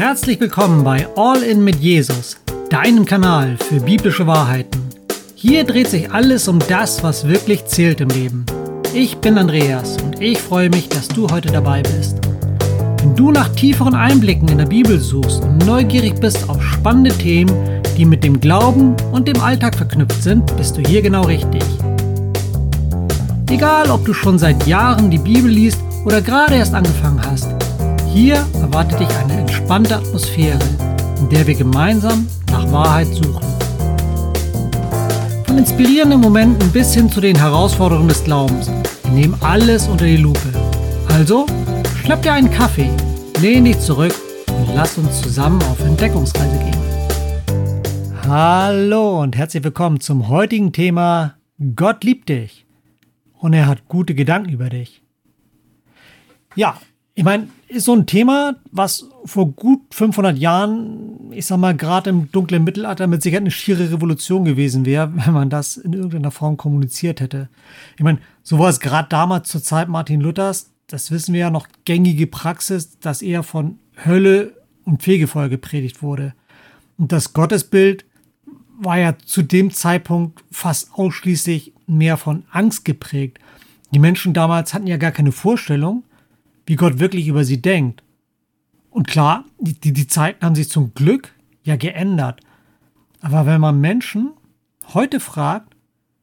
Herzlich willkommen bei All In mit Jesus, deinem Kanal für biblische Wahrheiten. Hier dreht sich alles um das, was wirklich zählt im Leben. Ich bin Andreas und ich freue mich, dass du heute dabei bist. Wenn du nach tieferen Einblicken in der Bibel suchst und neugierig bist auf spannende Themen, die mit dem Glauben und dem Alltag verknüpft sind, bist du hier genau richtig. Egal, ob du schon seit Jahren die Bibel liest oder gerade erst angefangen hast, hier erwartet dich eine entspannte Atmosphäre, in der wir gemeinsam nach Wahrheit suchen. Von inspirierenden Momenten bis hin zu den Herausforderungen des Glaubens. Wir nehmen alles unter die Lupe. Also, schnapp dir einen Kaffee, lehn dich zurück und lass uns zusammen auf Entdeckungsreise gehen. Hallo und herzlich willkommen zum heutigen Thema Gott liebt dich und er hat gute Gedanken über dich. Ja, ich meine, ist so ein Thema, was vor gut 500 Jahren, ich sag mal, gerade im dunklen Mittelalter mit Sicherheit eine schiere Revolution gewesen wäre, wenn man das in irgendeiner Form kommuniziert hätte. Ich meine, so war es gerade damals zur Zeit Martin Luthers, das wissen wir ja noch, gängige Praxis, dass eher von Hölle und Fegefeuer gepredigt wurde. Und das Gottesbild war ja zu dem Zeitpunkt fast ausschließlich mehr von Angst geprägt. Die Menschen damals hatten ja gar keine Vorstellung, wie Gott wirklich über sie denkt. Und klar, die, die, Zeiten haben sich zum Glück ja geändert. Aber wenn man Menschen heute fragt,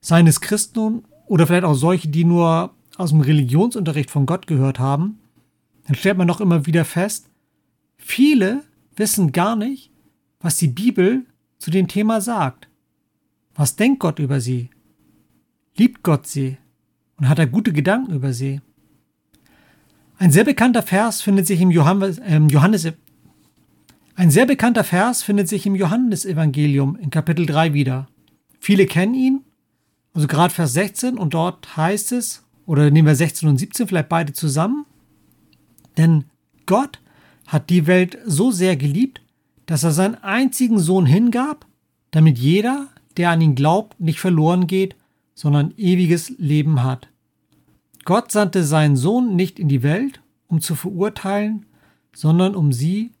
seien es Christen oder vielleicht auch solche, die nur aus dem Religionsunterricht von Gott gehört haben, dann stellt man doch immer wieder fest, viele wissen gar nicht, was die Bibel zu dem Thema sagt. Was denkt Gott über sie? Liebt Gott sie? Und hat er gute Gedanken über sie? Ein sehr bekannter Vers findet sich im Johannes, äh, Johannes ein sehr bekannter Vers findet sich im Johannesevangelium in Kapitel 3 wieder. Viele kennen ihn, also gerade Vers 16 und dort heißt es, oder nehmen wir 16 und 17 vielleicht beide zusammen, denn Gott hat die Welt so sehr geliebt, dass er seinen einzigen Sohn hingab, damit jeder, der an ihn glaubt, nicht verloren geht, sondern ewiges Leben hat. Gott sandte seinen Sohn nicht in die Welt, um zu verurteilen, sondern um sie,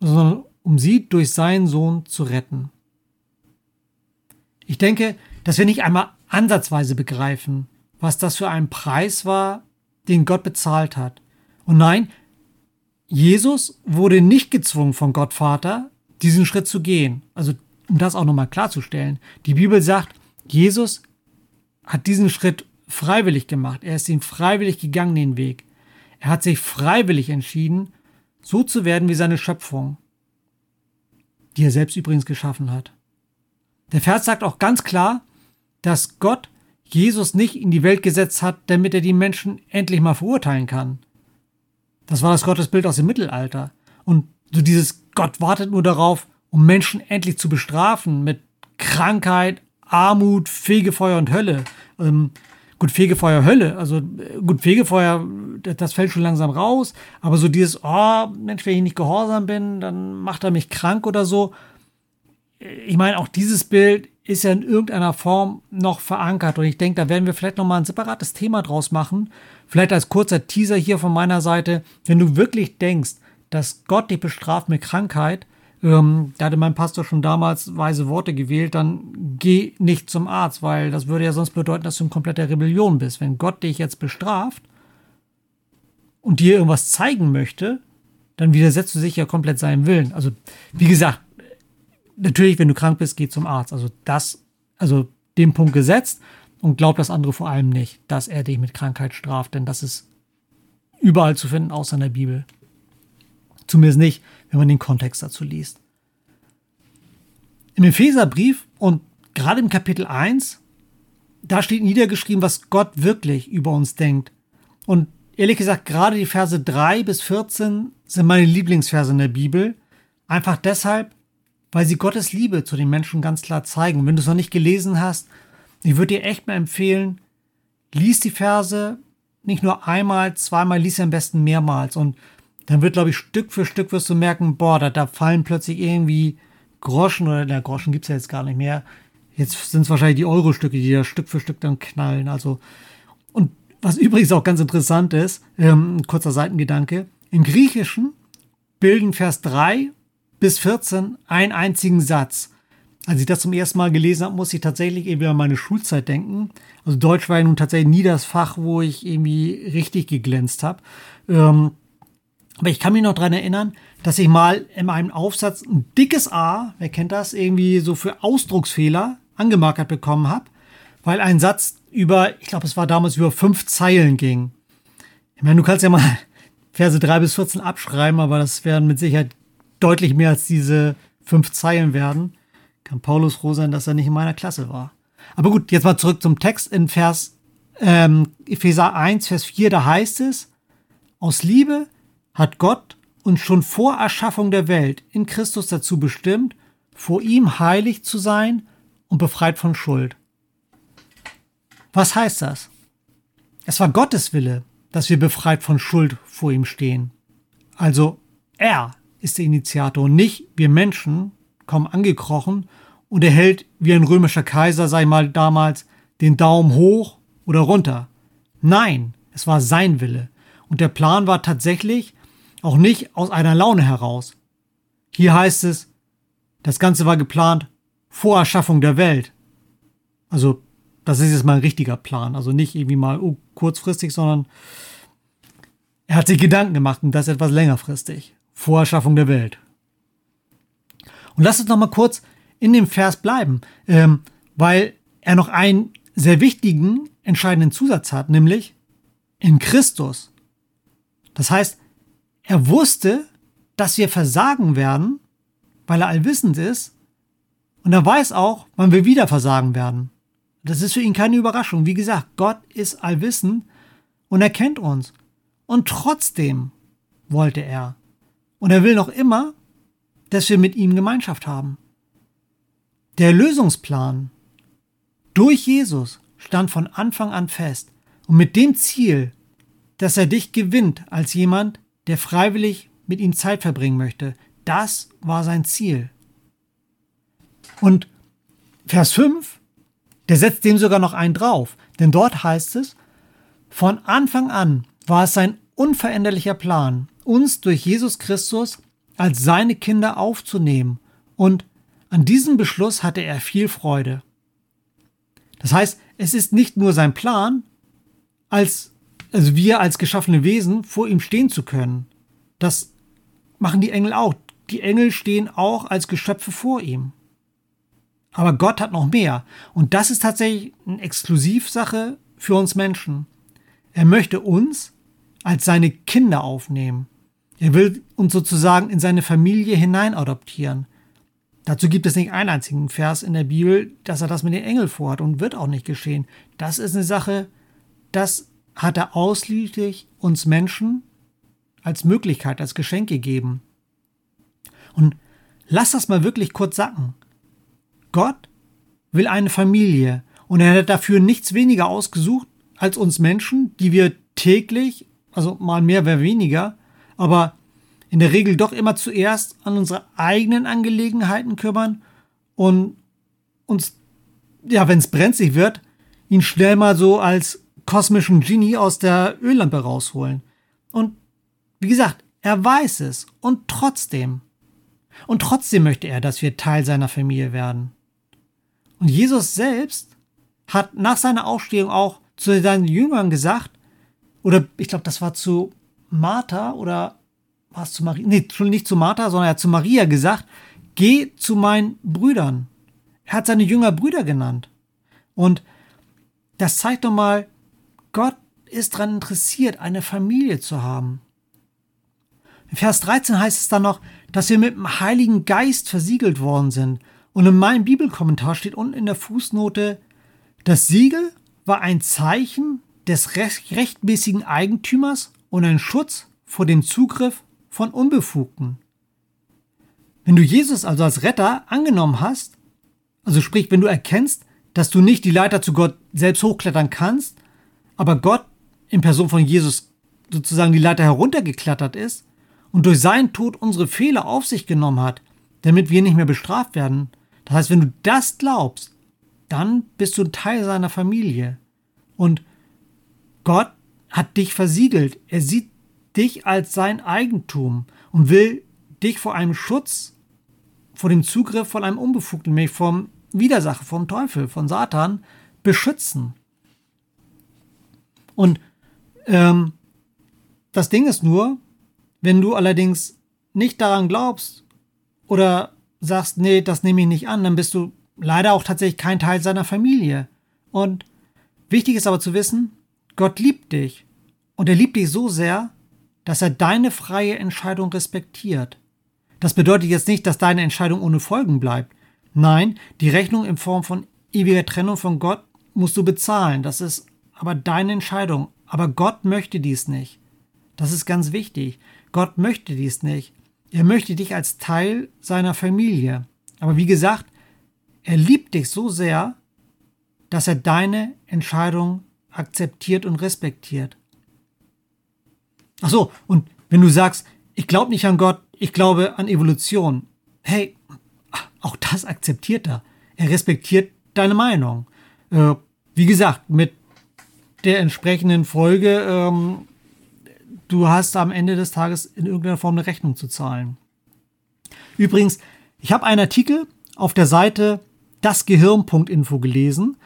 sondern um sie durch seinen Sohn zu retten. Ich denke, dass wir nicht einmal ansatzweise begreifen, was das für ein Preis war, den Gott bezahlt hat. Und nein, Jesus wurde nicht gezwungen von Gott Vater, diesen Schritt zu gehen. Also, um das auch nochmal klarzustellen. Die Bibel sagt, Jesus hat diesen Schritt freiwillig gemacht. Er ist ihn freiwillig gegangen, den Weg. Er hat sich freiwillig entschieden, so zu werden wie seine Schöpfung, die er selbst übrigens geschaffen hat. Der Vers sagt auch ganz klar, dass Gott Jesus nicht in die Welt gesetzt hat, damit er die Menschen endlich mal verurteilen kann. Das war das Gottesbild aus dem Mittelalter. Und so dieses Gott wartet nur darauf, um Menschen endlich zu bestrafen mit Krankheit, Armut, Fegefeuer und Hölle. Ähm, Gut, Fegefeuer Hölle. Also gut, Fegefeuer, das fällt schon langsam raus. Aber so dieses, oh, Mensch, wenn ich nicht gehorsam bin, dann macht er mich krank oder so. Ich meine, auch dieses Bild ist ja in irgendeiner Form noch verankert. Und ich denke, da werden wir vielleicht nochmal ein separates Thema draus machen. Vielleicht als kurzer Teaser hier von meiner Seite. Wenn du wirklich denkst, dass Gott dich bestraft mit Krankheit, ähm, da hatte mein Pastor schon damals weise Worte gewählt, dann geh nicht zum Arzt, weil das würde ja sonst bedeuten, dass du in kompletter Rebellion bist. Wenn Gott dich jetzt bestraft und dir irgendwas zeigen möchte, dann widersetzt du sich ja komplett seinem Willen. Also, wie gesagt, natürlich, wenn du krank bist, geh zum Arzt. Also das, also den Punkt gesetzt und glaub das andere vor allem nicht, dass er dich mit Krankheit straft, denn das ist überall zu finden, außer in der Bibel. Zumindest nicht, wenn man den Kontext dazu liest. Im Epheserbrief und gerade im Kapitel 1, da steht niedergeschrieben, was Gott wirklich über uns denkt. Und ehrlich gesagt, gerade die Verse 3 bis 14 sind meine Lieblingsverse in der Bibel. Einfach deshalb, weil sie Gottes Liebe zu den Menschen ganz klar zeigen. wenn du es noch nicht gelesen hast, ich würde dir echt mal empfehlen, lies die Verse nicht nur einmal, zweimal, lies sie am besten mehrmals. Und dann wird, glaube ich, Stück für Stück wirst du merken, boah, da, da fallen plötzlich irgendwie Groschen oder der Groschen gibt es ja jetzt gar nicht mehr. Jetzt sind es wahrscheinlich die Euro-Stücke, die da Stück für Stück dann knallen. Also, und was übrigens auch ganz interessant ist, ähm, kurzer Seitengedanke, im Griechischen bilden Vers 3 bis 14 einen einzigen Satz. Als ich das zum ersten Mal gelesen habe, muss ich tatsächlich irgendwie an meine Schulzeit denken. Also Deutsch war ja nun tatsächlich nie das Fach, wo ich irgendwie richtig geglänzt habe. Ähm, aber ich kann mich noch dran erinnern, dass ich mal in einem Aufsatz ein dickes A, wer kennt das, irgendwie so für Ausdrucksfehler angemarkert bekommen habe, weil ein Satz über, ich glaube, es war damals über fünf Zeilen ging. Ich meine, du kannst ja mal Verse 3 bis 14 abschreiben, aber das werden mit Sicherheit deutlich mehr als diese fünf Zeilen werden. Kann Paulus froh sein, dass er nicht in meiner Klasse war. Aber gut, jetzt mal zurück zum Text in Vers ähm, Epheser 1, Vers 4, da heißt es, aus Liebe hat Gott uns schon vor Erschaffung der Welt in Christus dazu bestimmt, vor ihm heilig zu sein und befreit von Schuld. Was heißt das? Es war Gottes Wille, dass wir befreit von Schuld vor ihm stehen. Also er ist der Initiator nicht wir Menschen kommen angekrochen und er hält wie ein römischer Kaiser, sei mal damals, den Daumen hoch oder runter. Nein, es war sein Wille. Und der Plan war tatsächlich auch nicht aus einer Laune heraus. Hier heißt es, das Ganze war geplant vor Erschaffung der Welt. Also, das ist jetzt mal ein richtiger Plan. Also nicht irgendwie mal oh, kurzfristig, sondern er hat sich Gedanken gemacht und das etwas längerfristig. Vor Erschaffung der Welt. Und lass uns noch mal kurz in dem Vers bleiben, ähm, weil er noch einen sehr wichtigen, entscheidenden Zusatz hat, nämlich in Christus. Das heißt, er wusste, dass wir versagen werden, weil er allwissend ist, und er weiß auch, wann wir wieder versagen werden. Das ist für ihn keine Überraschung. Wie gesagt, Gott ist allwissend und er kennt uns. Und trotzdem wollte er. Und er will noch immer, dass wir mit ihm Gemeinschaft haben. Der Lösungsplan durch Jesus stand von Anfang an fest und mit dem Ziel, dass er dich gewinnt als jemand, der freiwillig mit ihm Zeit verbringen möchte. Das war sein Ziel. Und Vers 5, der setzt dem sogar noch einen drauf, denn dort heißt es, von Anfang an war es sein unveränderlicher Plan, uns durch Jesus Christus als seine Kinder aufzunehmen und an diesem Beschluss hatte er viel Freude. Das heißt, es ist nicht nur sein Plan, als, also wir als geschaffene Wesen vor ihm stehen zu können. Das machen die Engel auch. Die Engel stehen auch als Geschöpfe vor ihm. Aber Gott hat noch mehr. Und das ist tatsächlich eine Exklusivsache für uns Menschen. Er möchte uns als seine Kinder aufnehmen. Er will uns sozusagen in seine Familie hinein adoptieren. Dazu gibt es nicht einen einzigen Vers in der Bibel, dass er das mit den Engeln vorhat und wird auch nicht geschehen. Das ist eine Sache, das hat er ausschließlich uns Menschen als Möglichkeit, als Geschenk gegeben. Und lass das mal wirklich kurz sacken. Gott will eine Familie und er hat dafür nichts weniger ausgesucht als uns Menschen, die wir täglich, also mal mehr, mehr weniger, aber in der Regel doch immer zuerst an unsere eigenen Angelegenheiten kümmern und uns, ja, wenn es brenzlig wird, ihn schnell mal so als kosmischen Genie aus der Öllampe rausholen. Und wie gesagt, er weiß es und trotzdem. Und trotzdem möchte er, dass wir Teil seiner Familie werden. Und Jesus selbst hat nach seiner Aufstehung auch zu seinen Jüngern gesagt, oder ich glaube, das war zu Martha oder war es zu Maria? Nee, nicht zu Martha, sondern er hat zu Maria gesagt, geh zu meinen Brüdern. Er hat seine Jünger Brüder genannt. Und das zeigt doch mal, Gott ist daran interessiert, eine Familie zu haben. In Vers 13 heißt es dann noch, dass wir mit dem Heiligen Geist versiegelt worden sind und in meinem Bibelkommentar steht unten in der Fußnote, das Siegel war ein Zeichen des rechtmäßigen Eigentümers und ein Schutz vor dem Zugriff von Unbefugten. Wenn du Jesus also als Retter angenommen hast, also sprich, wenn du erkennst, dass du nicht die Leiter zu Gott selbst hochklettern kannst, aber Gott in Person von Jesus sozusagen die Leiter heruntergeklettert ist und durch seinen Tod unsere Fehler auf sich genommen hat, damit wir nicht mehr bestraft werden, das heißt, wenn du das glaubst, dann bist du Teil seiner Familie. Und Gott hat dich versiegelt. Er sieht dich als sein Eigentum und will dich vor einem Schutz, vor dem Zugriff von einem Unbefugten, nämlich vom Widersacher, vom Teufel, von Satan, beschützen. Und ähm, das Ding ist nur, wenn du allerdings nicht daran glaubst oder sagst, nee, das nehme ich nicht an, dann bist du leider auch tatsächlich kein Teil seiner Familie. Und wichtig ist aber zu wissen, Gott liebt dich. Und er liebt dich so sehr, dass er deine freie Entscheidung respektiert. Das bedeutet jetzt nicht, dass deine Entscheidung ohne Folgen bleibt. Nein, die Rechnung in Form von ewiger Trennung von Gott musst du bezahlen. Das ist aber deine Entscheidung. Aber Gott möchte dies nicht. Das ist ganz wichtig. Gott möchte dies nicht. Er möchte dich als Teil seiner Familie. Aber wie gesagt, er liebt dich so sehr, dass er deine Entscheidung akzeptiert und respektiert. Ach so, und wenn du sagst, ich glaube nicht an Gott, ich glaube an Evolution. Hey, auch das akzeptiert er. Er respektiert deine Meinung. Äh, wie gesagt, mit der entsprechenden Folge, ähm, du hast am Ende des Tages in irgendeiner Form eine Rechnung zu zahlen. Übrigens, ich habe einen Artikel auf der Seite dasgehirn.info gelesen.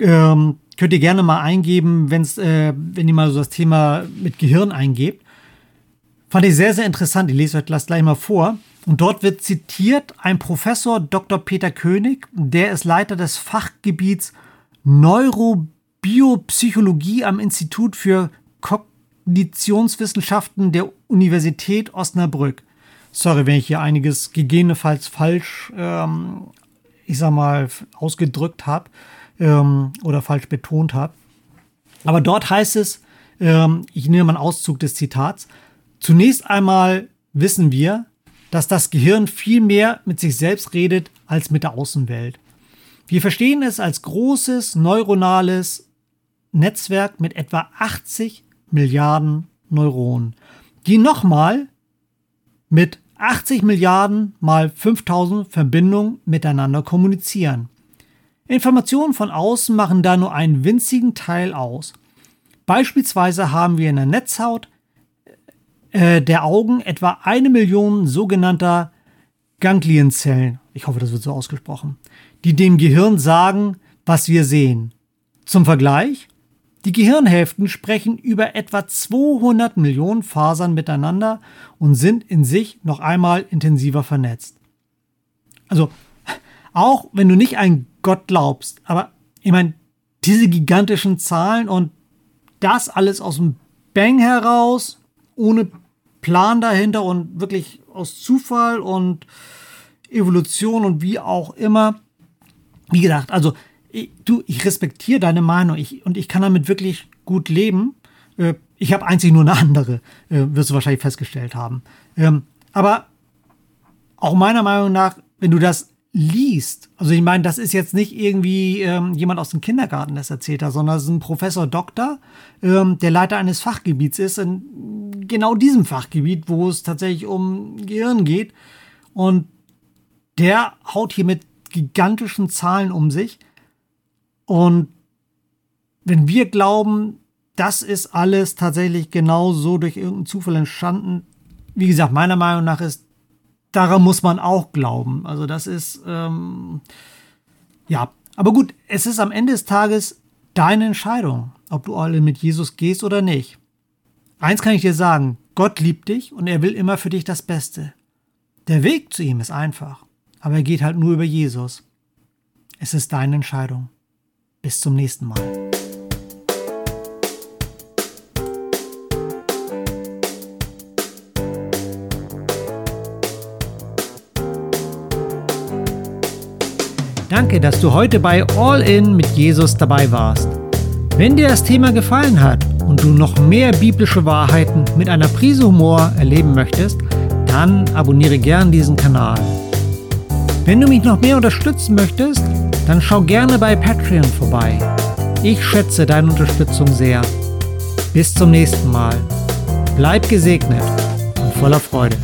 Ähm, könnt ihr gerne mal eingeben, wenn's, äh, wenn ihr mal so das Thema mit Gehirn eingebt. Fand ich sehr, sehr interessant. Ich lese euch das gleich mal vor. Und dort wird zitiert ein Professor Dr. Peter König, der ist Leiter des Fachgebiets Neurobiopsychologie am Institut für Kognitionswissenschaften der Universität Osnabrück. Sorry, wenn ich hier einiges gegebenenfalls falsch, ähm, ich sag mal, ausgedrückt habe ähm, oder falsch betont habe. Aber dort heißt es, ähm, ich nehme mal einen Auszug des Zitats, zunächst einmal wissen wir, dass das Gehirn viel mehr mit sich selbst redet als mit der Außenwelt. Wir verstehen es als großes neuronales Netzwerk mit etwa 80 Milliarden Neuronen, die nochmal mit 80 Milliarden mal 5000 Verbindungen miteinander kommunizieren. Informationen von außen machen da nur einen winzigen Teil aus. Beispielsweise haben wir in der Netzhaut äh, der Augen etwa eine Million sogenannter Ganglienzellen, ich hoffe, das wird so ausgesprochen, die dem Gehirn sagen, was wir sehen. Zum Vergleich, die Gehirnhälften sprechen über etwa 200 Millionen Fasern miteinander und sind in sich noch einmal intensiver vernetzt. Also, auch wenn du nicht an Gott glaubst, aber ich meine, diese gigantischen Zahlen und das alles aus dem Bang heraus, ohne Plan dahinter und wirklich aus Zufall und Evolution und wie auch immer. Wie gesagt, also ich, du, ich respektiere deine Meinung ich, und ich kann damit wirklich gut leben. Äh, ich habe einzig nur eine andere, äh, wirst du wahrscheinlich festgestellt haben. Ähm, aber auch meiner Meinung nach, wenn du das liest, also ich meine, das ist jetzt nicht irgendwie ähm, jemand aus dem Kindergarten, das erzählt hat, sondern es ist ein Professor Doktor, ähm, der Leiter eines Fachgebiets ist, in genau diesem Fachgebiet, wo es tatsächlich um Gehirn geht. Und der haut hier mit gigantischen Zahlen um sich. Und wenn wir glauben, das ist alles tatsächlich genau so durch irgendeinen Zufall entstanden, wie gesagt, meiner Meinung nach ist, daran muss man auch glauben. Also das ist, ähm, ja, aber gut, es ist am Ende des Tages deine Entscheidung, ob du alle mit Jesus gehst oder nicht. Eins kann ich dir sagen, Gott liebt dich und er will immer für dich das Beste. Der Weg zu ihm ist einfach, aber er geht halt nur über Jesus. Es ist deine Entscheidung. Bis zum nächsten Mal. Danke, dass du heute bei All In mit Jesus dabei warst. Wenn dir das Thema gefallen hat und du noch mehr biblische Wahrheiten mit einer Prise Humor erleben möchtest, dann abonniere gern diesen Kanal. Wenn du mich noch mehr unterstützen möchtest, dann schau gerne bei Patreon vorbei. Ich schätze deine Unterstützung sehr. Bis zum nächsten Mal. Bleib gesegnet und voller Freude.